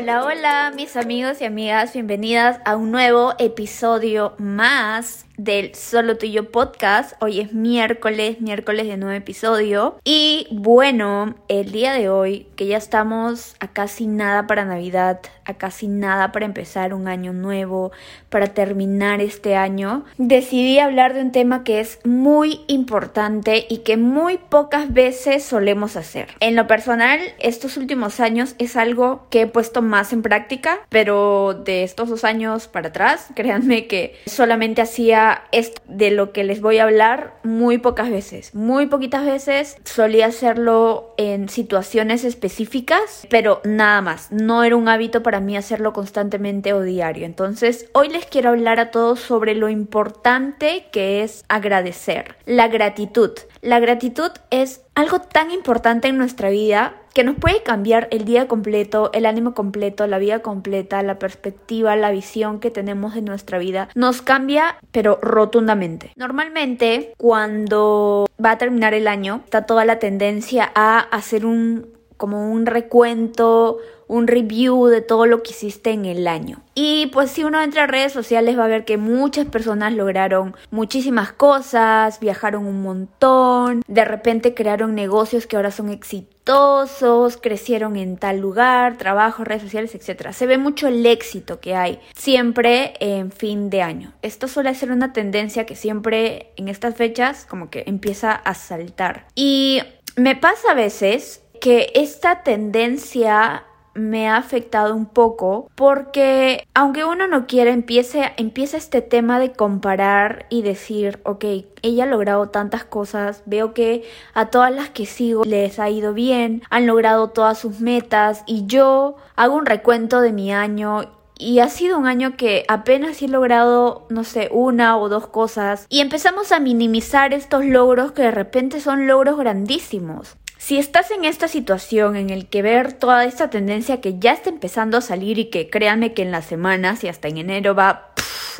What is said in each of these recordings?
Hola, hola mis amigos y amigas, bienvenidas a un nuevo episodio más del Solo Tuyo Podcast. Hoy es miércoles, miércoles de nuevo episodio. Y bueno, el día de hoy, que ya estamos a casi nada para Navidad, a casi nada para empezar un año nuevo, para terminar este año, decidí hablar de un tema que es muy importante y que muy pocas veces solemos hacer. En lo personal, estos últimos años es algo que he puesto más en práctica, pero de estos dos años para atrás, créanme que solamente hacía esto de lo que les voy a hablar muy pocas veces. Muy poquitas veces solía hacerlo en situaciones específicas, pero nada más. No era un hábito para mí hacerlo constantemente o diario. Entonces, hoy les quiero hablar a todos sobre lo importante que es agradecer. La gratitud. La gratitud es algo tan importante en nuestra vida que nos puede cambiar el día completo, el ánimo completo, la vida completa, la perspectiva, la visión que tenemos de nuestra vida. Nos cambia, pero rotundamente. Normalmente, cuando va a terminar el año, está toda la tendencia a hacer un como un recuento, un review de todo lo que hiciste en el año. Y pues si uno entra a redes sociales va a ver que muchas personas lograron muchísimas cosas, viajaron un montón, de repente crearon negocios que ahora son exitosos, crecieron en tal lugar, trabajo, redes sociales, etc. Se ve mucho el éxito que hay siempre en fin de año. Esto suele ser una tendencia que siempre en estas fechas como que empieza a saltar. Y me pasa a veces que esta tendencia me ha afectado un poco porque aunque uno no quiera empiece, empieza este tema de comparar y decir ok ella ha logrado tantas cosas veo que a todas las que sigo les ha ido bien han logrado todas sus metas y yo hago un recuento de mi año y ha sido un año que apenas he logrado, no sé, una o dos cosas. Y empezamos a minimizar estos logros que de repente son logros grandísimos. Si estás en esta situación en el que ver toda esta tendencia que ya está empezando a salir y que créanme que en las semanas y hasta en enero va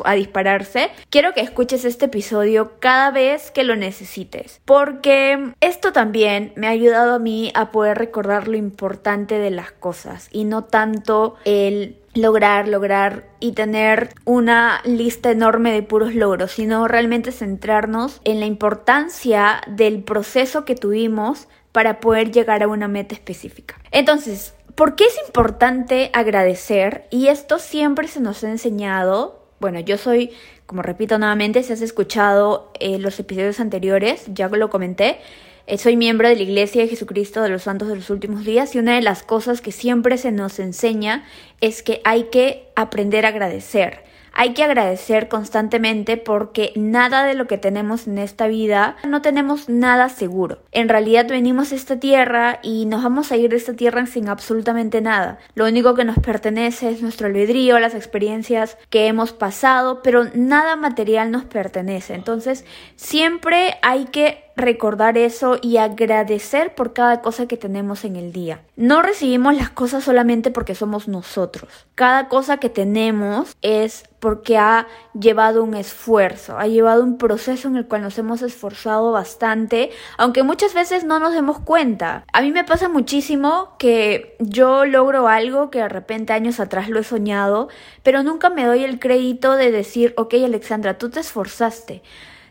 a dispararse, quiero que escuches este episodio cada vez que lo necesites, porque esto también me ha ayudado a mí a poder recordar lo importante de las cosas y no tanto el lograr, lograr y tener una lista enorme de puros logros, sino realmente centrarnos en la importancia del proceso que tuvimos para poder llegar a una meta específica. Entonces, ¿por qué es importante agradecer? Y esto siempre se nos ha enseñado. Bueno, yo soy, como repito nuevamente, si has escuchado eh, los episodios anteriores, ya lo comenté, eh, soy miembro de la Iglesia de Jesucristo de los Santos de los Últimos Días y una de las cosas que siempre se nos enseña es que hay que aprender a agradecer. Hay que agradecer constantemente porque nada de lo que tenemos en esta vida no tenemos nada seguro. En realidad venimos a esta tierra y nos vamos a ir de esta tierra sin absolutamente nada. Lo único que nos pertenece es nuestro albedrío, las experiencias que hemos pasado, pero nada material nos pertenece. Entonces siempre hay que recordar eso y agradecer por cada cosa que tenemos en el día. No recibimos las cosas solamente porque somos nosotros. Cada cosa que tenemos es porque ha llevado un esfuerzo, ha llevado un proceso en el cual nos hemos esforzado bastante, aunque muchas veces no nos demos cuenta. A mí me pasa muchísimo que yo logro algo que de repente años atrás lo he soñado, pero nunca me doy el crédito de decir, ok Alexandra, tú te esforzaste.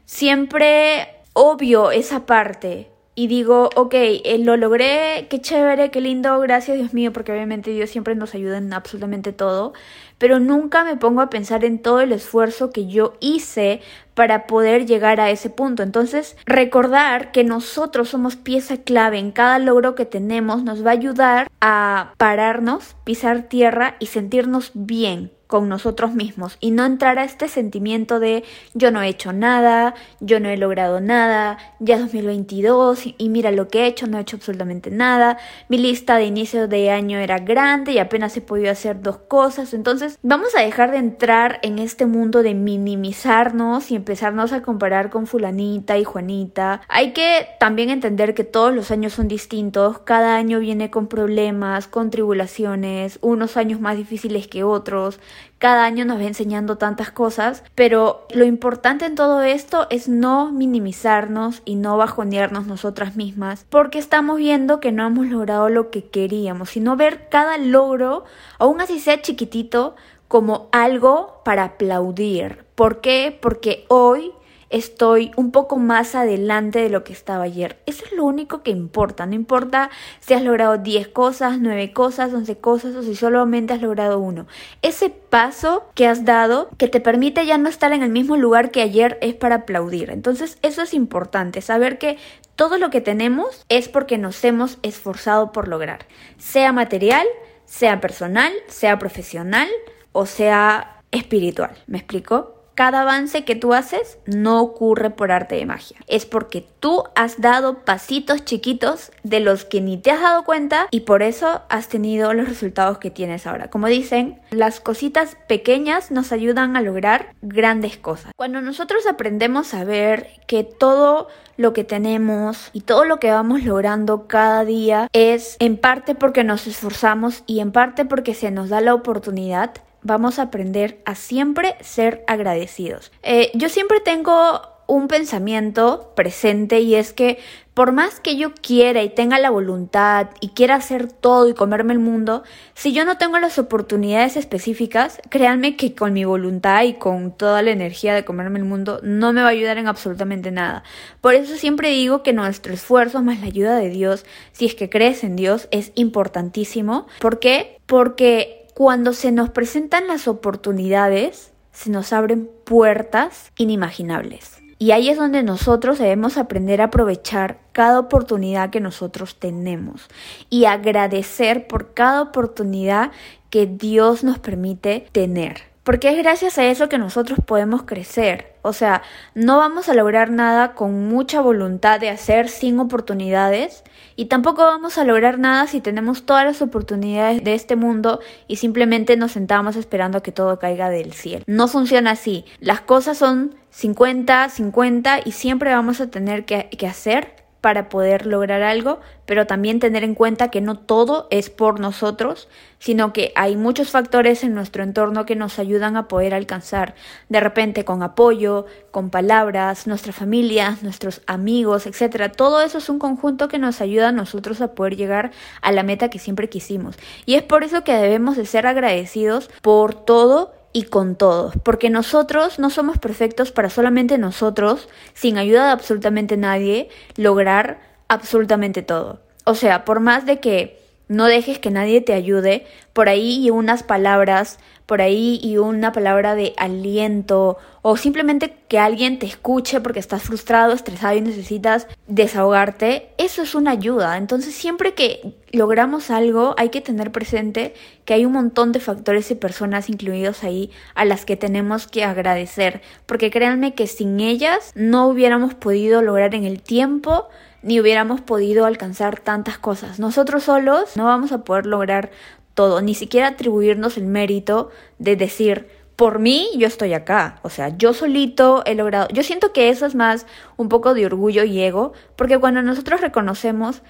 Siempre obvio esa parte y digo, ok, eh, lo logré, qué chévere, qué lindo, gracias Dios mío, porque obviamente Dios siempre nos ayuda en absolutamente todo, pero nunca me pongo a pensar en todo el esfuerzo que yo hice para poder llegar a ese punto. Entonces, recordar que nosotros somos pieza clave en cada logro que tenemos nos va a ayudar a pararnos, pisar tierra y sentirnos bien con nosotros mismos y no entrar a este sentimiento de yo no he hecho nada, yo no he logrado nada, ya 2022 y mira lo que he hecho, no he hecho absolutamente nada, mi lista de inicio de año era grande y apenas he podido hacer dos cosas, entonces vamos a dejar de entrar en este mundo de minimizarnos y empezarnos a comparar con fulanita y Juanita. Hay que también entender que todos los años son distintos, cada año viene con problemas, con tribulaciones, unos años más difíciles que otros, cada año nos va enseñando tantas cosas, pero lo importante en todo esto es no minimizarnos y no bajonearnos nosotras mismas, porque estamos viendo que no hemos logrado lo que queríamos, sino ver cada logro, aún así sea chiquitito, como algo para aplaudir. ¿Por qué? Porque hoy estoy un poco más adelante de lo que estaba ayer. Eso es lo único que importa. No importa si has logrado 10 cosas, 9 cosas, 11 cosas o si solamente has logrado uno. Ese paso que has dado que te permite ya no estar en el mismo lugar que ayer es para aplaudir. Entonces eso es importante, saber que todo lo que tenemos es porque nos hemos esforzado por lograr. Sea material, sea personal, sea profesional o sea espiritual. ¿Me explico? Cada avance que tú haces no ocurre por arte de magia. Es porque tú has dado pasitos chiquitos de los que ni te has dado cuenta y por eso has tenido los resultados que tienes ahora. Como dicen, las cositas pequeñas nos ayudan a lograr grandes cosas. Cuando nosotros aprendemos a ver que todo lo que tenemos y todo lo que vamos logrando cada día es en parte porque nos esforzamos y en parte porque se nos da la oportunidad, vamos a aprender a siempre ser agradecidos. Eh, yo siempre tengo un pensamiento presente y es que por más que yo quiera y tenga la voluntad y quiera hacer todo y comerme el mundo, si yo no tengo las oportunidades específicas, créanme que con mi voluntad y con toda la energía de comerme el mundo no me va a ayudar en absolutamente nada. Por eso siempre digo que nuestro esfuerzo más la ayuda de Dios, si es que crees en Dios, es importantísimo. ¿Por qué? Porque cuando se nos presentan las oportunidades, se nos abren puertas inimaginables. Y ahí es donde nosotros debemos aprender a aprovechar cada oportunidad que nosotros tenemos y agradecer por cada oportunidad que Dios nos permite tener. Porque es gracias a eso que nosotros podemos crecer. O sea, no vamos a lograr nada con mucha voluntad de hacer sin oportunidades y tampoco vamos a lograr nada si tenemos todas las oportunidades de este mundo y simplemente nos sentamos esperando a que todo caiga del cielo. No funciona así. Las cosas son 50, 50 y siempre vamos a tener que, que hacer para poder lograr algo, pero también tener en cuenta que no todo es por nosotros, sino que hay muchos factores en nuestro entorno que nos ayudan a poder alcanzar, de repente con apoyo, con palabras, nuestra familia, nuestros amigos, etcétera. Todo eso es un conjunto que nos ayuda a nosotros a poder llegar a la meta que siempre quisimos. Y es por eso que debemos de ser agradecidos por todo y con todos, porque nosotros no somos perfectos para solamente nosotros, sin ayuda de absolutamente nadie, lograr absolutamente todo. O sea, por más de que no dejes que nadie te ayude, por ahí y unas palabras, por ahí y una palabra de aliento o simplemente que alguien te escuche porque estás frustrado, estresado y necesitas desahogarte, eso es una ayuda. Entonces siempre que logramos algo hay que tener presente que hay un montón de factores y personas incluidos ahí a las que tenemos que agradecer, porque créanme que sin ellas no hubiéramos podido lograr en el tiempo ni hubiéramos podido alcanzar tantas cosas. Nosotros solos no vamos a poder lograr todo, ni siquiera atribuirnos el mérito de decir, por mí yo estoy acá, o sea, yo solito he logrado, yo siento que eso es más un poco de orgullo y ego, porque cuando nosotros reconocemos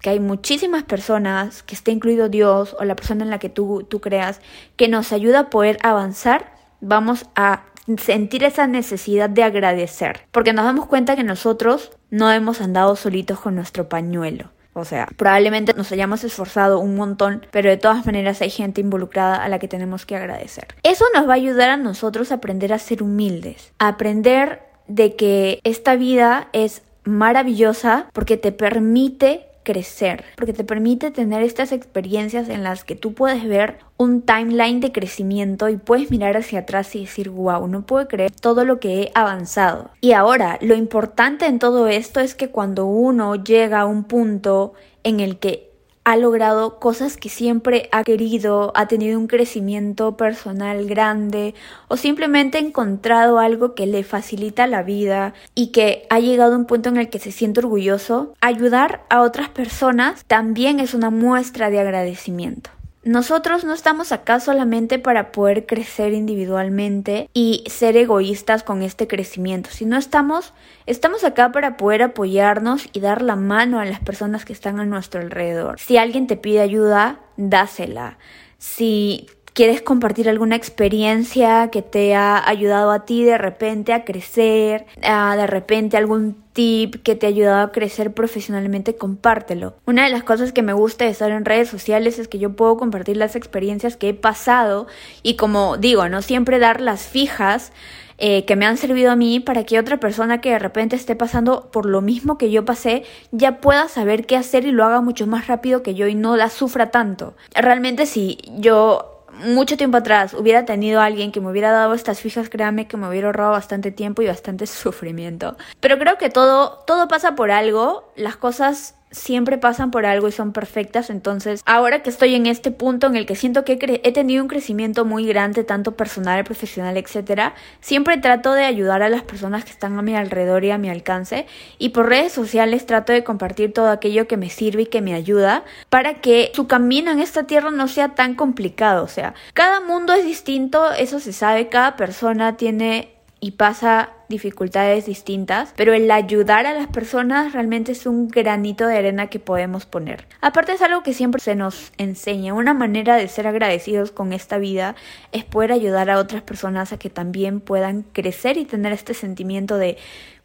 que hay muchísimas personas, que esté incluido Dios o la persona en la que tú, tú creas, que nos ayuda a poder avanzar, vamos a sentir esa necesidad de agradecer, porque nos damos cuenta que nosotros no hemos andado solitos con nuestro pañuelo. O sea, probablemente nos hayamos esforzado un montón, pero de todas maneras hay gente involucrada a la que tenemos que agradecer. Eso nos va a ayudar a nosotros a aprender a ser humildes, a aprender de que esta vida es maravillosa porque te permite crecer, porque te permite tener estas experiencias en las que tú puedes ver un timeline de crecimiento y puedes mirar hacia atrás y decir, wow, no puedo creer todo lo que he avanzado. Y ahora, lo importante en todo esto es que cuando uno llega a un punto en el que ha logrado cosas que siempre ha querido, ha tenido un crecimiento personal grande o simplemente ha encontrado algo que le facilita la vida y que ha llegado a un punto en el que se siente orgulloso, ayudar a otras personas también es una muestra de agradecimiento. Nosotros no estamos acá solamente para poder crecer individualmente y ser egoístas con este crecimiento, sino estamos, estamos acá para poder apoyarnos y dar la mano a las personas que están a nuestro alrededor. Si alguien te pide ayuda, dásela. Si quieres compartir alguna experiencia que te ha ayudado a ti de repente a crecer, de repente algún tip que te ha ayudado a crecer profesionalmente, compártelo. Una de las cosas que me gusta de estar en redes sociales es que yo puedo compartir las experiencias que he pasado y como digo, no siempre dar las fijas eh, que me han servido a mí para que otra persona que de repente esté pasando por lo mismo que yo pasé ya pueda saber qué hacer y lo haga mucho más rápido que yo y no la sufra tanto. Realmente si yo mucho tiempo atrás hubiera tenido a alguien que me hubiera dado estas fijas, créame que me hubiera ahorrado bastante tiempo y bastante sufrimiento. Pero creo que todo, todo pasa por algo, las cosas siempre pasan por algo y son perfectas. Entonces, ahora que estoy en este punto en el que siento que he, tenido un crecimiento muy grande, tanto personal, profesional, etcétera, siempre trato de ayudar a las personas que están a mi alrededor y a mi alcance. Y por redes sociales trato de compartir todo aquello que me sirve y que me ayuda para que su camino en esta tierra no sea tan complicado. O sea, cada mundo es distinto, eso se sabe, cada persona tiene y pasa dificultades distintas, pero el ayudar a las personas realmente es un granito de arena que podemos poner. Aparte es algo que siempre se nos enseña, una manera de ser agradecidos con esta vida es poder ayudar a otras personas a que también puedan crecer y tener este sentimiento de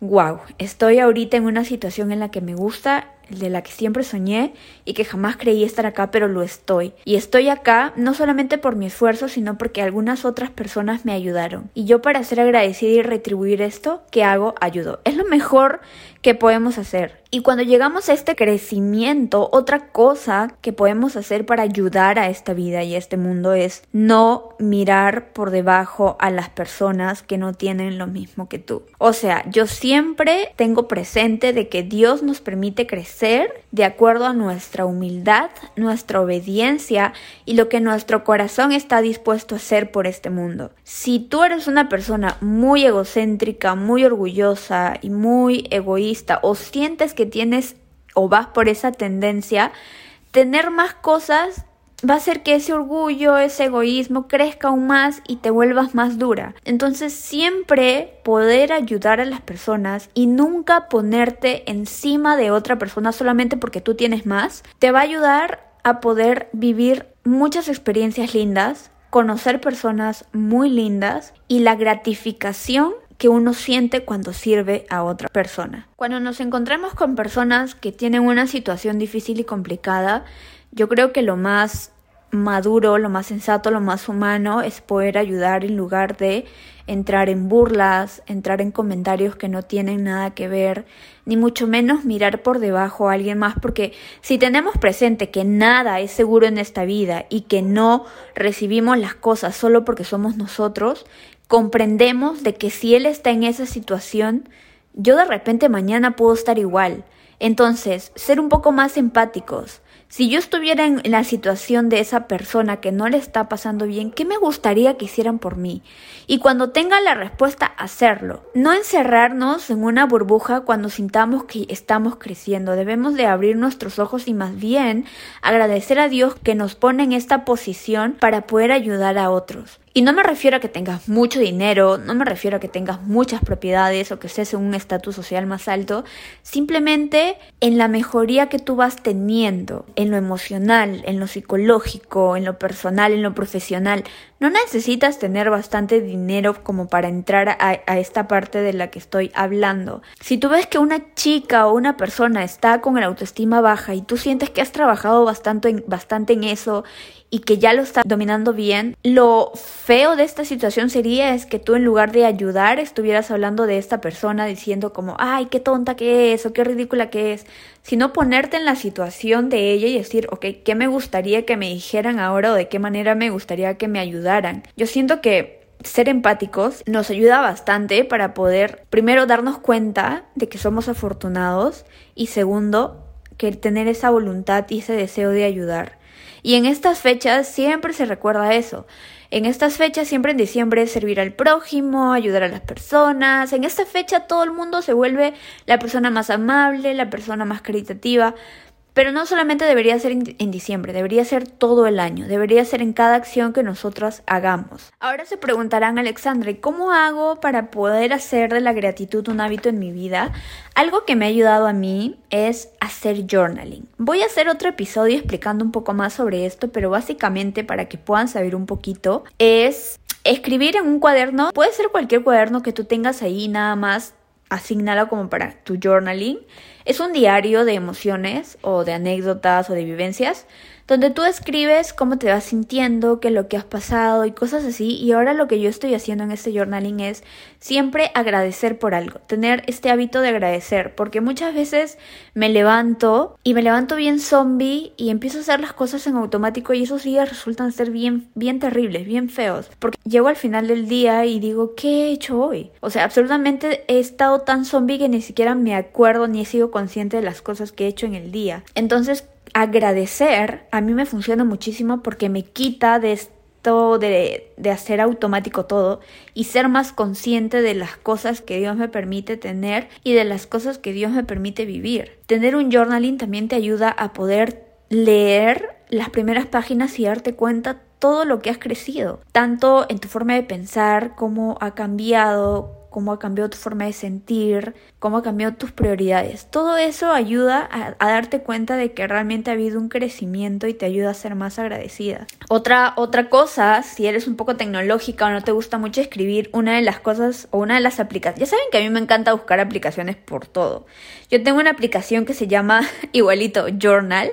wow, estoy ahorita en una situación en la que me gusta de la que siempre soñé y que jamás creí estar acá, pero lo estoy. Y estoy acá no solamente por mi esfuerzo, sino porque algunas otras personas me ayudaron. Y yo para ser agradecida y retribuir esto, ¿qué hago? Ayudo. Es lo mejor que podemos hacer. Y cuando llegamos a este crecimiento, otra cosa que podemos hacer para ayudar a esta vida y a este mundo es no mirar por debajo a las personas que no tienen lo mismo que tú. O sea, yo siempre tengo presente de que Dios nos permite crecer de acuerdo a nuestra humildad, nuestra obediencia y lo que nuestro corazón está dispuesto a hacer por este mundo. Si tú eres una persona muy egocéntrica, muy orgullosa y muy egoísta, o sientes que tienes o vas por esa tendencia, tener más cosas va a hacer que ese orgullo, ese egoísmo crezca aún más y te vuelvas más dura. Entonces siempre poder ayudar a las personas y nunca ponerte encima de otra persona solamente porque tú tienes más, te va a ayudar a poder vivir muchas experiencias lindas, conocer personas muy lindas y la gratificación que uno siente cuando sirve a otra persona. Cuando nos encontramos con personas que tienen una situación difícil y complicada, yo creo que lo más maduro, lo más sensato, lo más humano es poder ayudar en lugar de entrar en burlas, entrar en comentarios que no tienen nada que ver, ni mucho menos mirar por debajo a alguien más, porque si tenemos presente que nada es seguro en esta vida y que no recibimos las cosas solo porque somos nosotros, comprendemos de que si él está en esa situación, yo de repente mañana puedo estar igual. Entonces, ser un poco más empáticos, si yo estuviera en la situación de esa persona que no le está pasando bien, ¿qué me gustaría que hicieran por mí? Y cuando tenga la respuesta, hacerlo. No encerrarnos en una burbuja cuando sintamos que estamos creciendo. Debemos de abrir nuestros ojos y más bien agradecer a Dios que nos pone en esta posición para poder ayudar a otros. Y no me refiero a que tengas mucho dinero, no me refiero a que tengas muchas propiedades o que estés en un estatus social más alto, simplemente en la mejoría que tú vas teniendo, en lo emocional, en lo psicológico, en lo personal, en lo profesional. No necesitas tener bastante dinero como para entrar a, esta parte de la que estoy hablando. Si tú ves que una chica o una persona está con la autoestima baja y tú sientes que has trabajado bastante en, bastante en eso y que ya lo está dominando bien, lo feo de esta situación sería es que tú en lugar de ayudar estuvieras hablando de esta persona diciendo como, ay, qué tonta que es o qué ridícula que es, sino ponerte en la situación de ella y decir, ok, ¿qué me gustaría que me dijeran ahora o de qué manera me gustaría que me ayudaran? Yo siento que ser empáticos nos ayuda bastante para poder, primero, darnos cuenta de que somos afortunados y segundo, que tener esa voluntad y ese deseo de ayudar. Y en estas fechas siempre se recuerda eso. En estas fechas, siempre en diciembre, servir al prójimo, ayudar a las personas. En esta fecha todo el mundo se vuelve la persona más amable, la persona más caritativa. Pero no solamente debería ser en, diciembre, debería ser todo el año, debería ser en cada acción que nosotros hagamos. Ahora se preguntarán, Alexandre, ¿cómo hago para poder hacer de la gratitud un hábito en mi vida? Algo que me ha ayudado a mí es hacer journaling. Voy a hacer otro episodio explicando un poco más sobre esto, pero básicamente para que puedan saber un poquito, es escribir en un cuaderno, puede ser cualquier cuaderno que tú tengas ahí, nada más asignalo como para tu journaling. Es un diario de emociones o de anécdotas o de vivencias donde tú escribes cómo te vas sintiendo, qué es lo que has pasado y cosas así. Y ahora lo que yo estoy haciendo en este journaling es siempre agradecer por algo, tener este hábito de agradecer, porque muchas veces me levanto y me levanto bien zombie y empiezo a hacer las cosas en automático y esos días resultan ser bien, bien terribles, bien feos, porque llego al final del día y digo, ¿qué he hecho hoy? O sea, absolutamente he estado tan zombie que ni siquiera me acuerdo ni he sido consciente de las cosas que he hecho en el día. Entonces, agradecer a mí me funciona muchísimo porque me quita de esto de, de, hacer automático todo y ser más consciente de las cosas que Dios me permite tener y de las cosas que Dios me permite vivir. Tener un journaling también te ayuda a poder leer las primeras páginas y darte cuenta todo lo que has crecido, tanto en tu forma de pensar, cómo ha cambiado, cómo ha cambiado tu forma de sentir, cómo ha cambiado tus prioridades. Todo eso ayuda a, darte cuenta de que realmente ha habido un crecimiento y te ayuda a ser más agradecida. Otra, otra cosa, si eres un poco tecnológica o no te gusta mucho escribir, una de las cosas o una de las aplicaciones, ya saben que a mí me encanta buscar aplicaciones por todo. Yo tengo una aplicación que se llama igualito Journal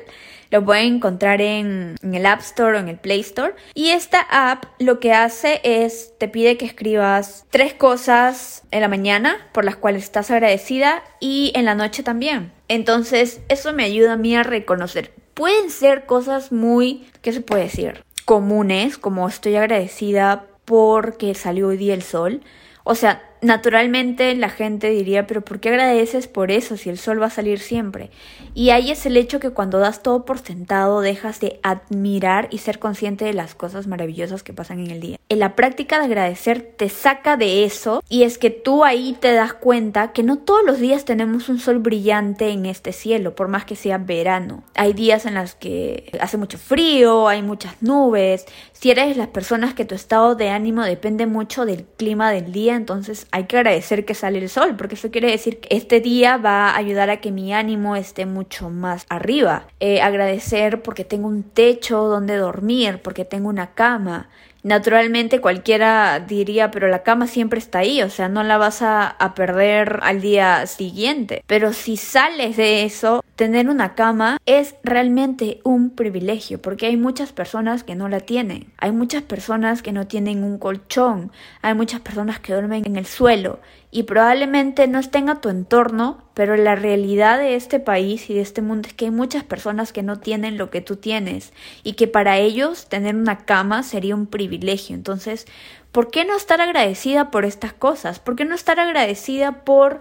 lo pueden encontrar en, el App Store o en el Play Store. Y esta app lo que hace es, te pide que escribas tres cosas en la mañana por las cuales estás agradecida y en la noche también. Entonces, eso me ayuda a mí a reconocer. Pueden ser cosas muy, ¿qué se puede decir? Comunes, como estoy agradecida porque salió hoy día el sol. O sea, naturalmente la gente diría, pero ¿por qué agradeces por eso si el sol va a salir siempre? Y ahí es el hecho que cuando das todo por sentado dejas de admirar y ser consciente de las cosas maravillosas que pasan en el día. En la práctica de agradecer te saca de eso y es que tú ahí te das cuenta que no todos los días tenemos un sol brillante en este cielo, por más que sea verano. Hay días en los que hace mucho frío, hay muchas nubes. Si eres las personas que tu estado de ánimo depende mucho del clima del día, entonces hay que agradecer que sale el sol, porque eso quiere decir que este día va a ayudar a que mi ánimo esté mucho más arriba. Eh, agradecer porque tengo un techo donde dormir, porque tengo una cama. Naturalmente cualquiera diría, pero la cama siempre está ahí, o sea, no la vas a, perder al día siguiente. Pero si sales de eso, tener una cama es realmente un privilegio, porque hay muchas personas que no la tienen. Hay muchas personas que no tienen un colchón, hay muchas personas que duermen en el suelo y probablemente no estén a tu entorno, pero la realidad de este país y de este mundo es que hay muchas personas que no tienen lo que tú tienes y que para ellos tener una cama sería un privilegio. Entonces, ¿por qué no estar agradecida por estas cosas? ¿Por qué no estar agradecida por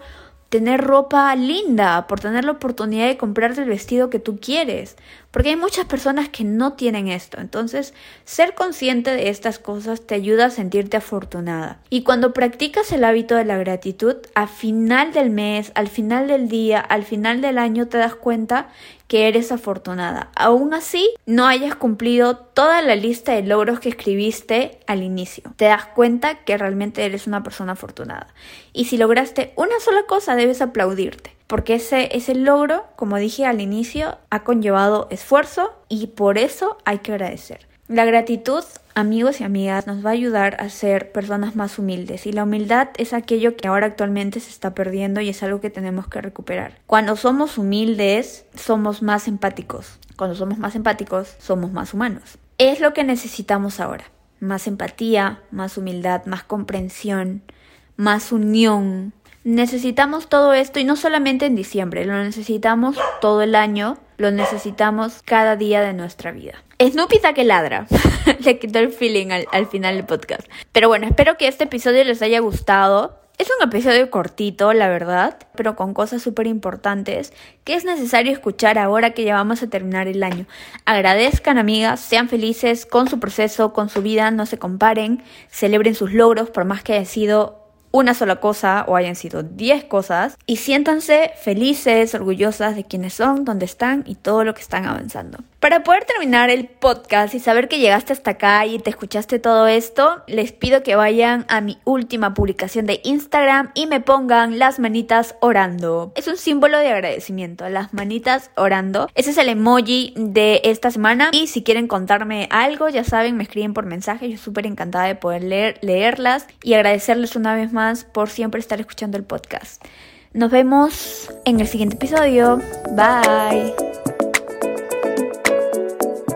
tener ropa linda, por tener la oportunidad de comprarte el vestido que tú quieres, porque hay muchas personas que no tienen esto. Entonces, ser consciente de estas cosas te ayuda a sentirte afortunada. Y cuando practicas el hábito de la gratitud, al final del mes, al final del día, al final del año, te das cuenta que eres afortunada. Aún así, no hayas cumplido toda la lista de logros que escribiste al inicio. Te das cuenta que realmente eres una persona afortunada. Y si lograste una sola cosa, debes aplaudirte porque ese, ese logro, como dije al inicio, ha conllevado esfuerzo y por eso hay que agradecer. La gratitud, amigos y amigas, nos va a ayudar a ser personas más humildes y la humildad es aquello que ahora actualmente se está perdiendo y es algo que tenemos que recuperar. Cuando somos humildes, somos más empáticos. Cuando somos más empáticos, somos más humanos. Es lo que necesitamos ahora. Más empatía, más humildad, más comprensión, más unión, Necesitamos todo esto y no solamente en diciembre, lo necesitamos todo el año, lo necesitamos cada día de nuestra vida. Snoopy que ladra. Le quitó el feeling al, al final del podcast. Pero bueno, espero que este episodio les haya gustado. Es un episodio cortito, la verdad, pero con cosas súper importantes que es necesario escuchar ahora que ya vamos a terminar el año. Agradezcan, amigas, sean felices con su proceso, con su vida, no se comparen, celebren sus logros, por más que haya sido una sola cosa o hayan sido 10 cosas y siéntanse felices, orgullosas de quienes son, dónde están y todo lo que están avanzando. Para poder terminar el podcast y saber que llegaste hasta acá y te escuchaste todo esto, les pido que vayan a mi última publicación de Instagram y me pongan las manitas orando. Es un símbolo de agradecimiento, las manitas orando. Ese es el emoji de esta semana y si quieren contarme algo, ya saben, me escriben por mensaje. Yo súper encantada de poder leer, leerlas y agradecerles una vez más por siempre estar escuchando el podcast. Nos vemos en el siguiente episodio. Bye.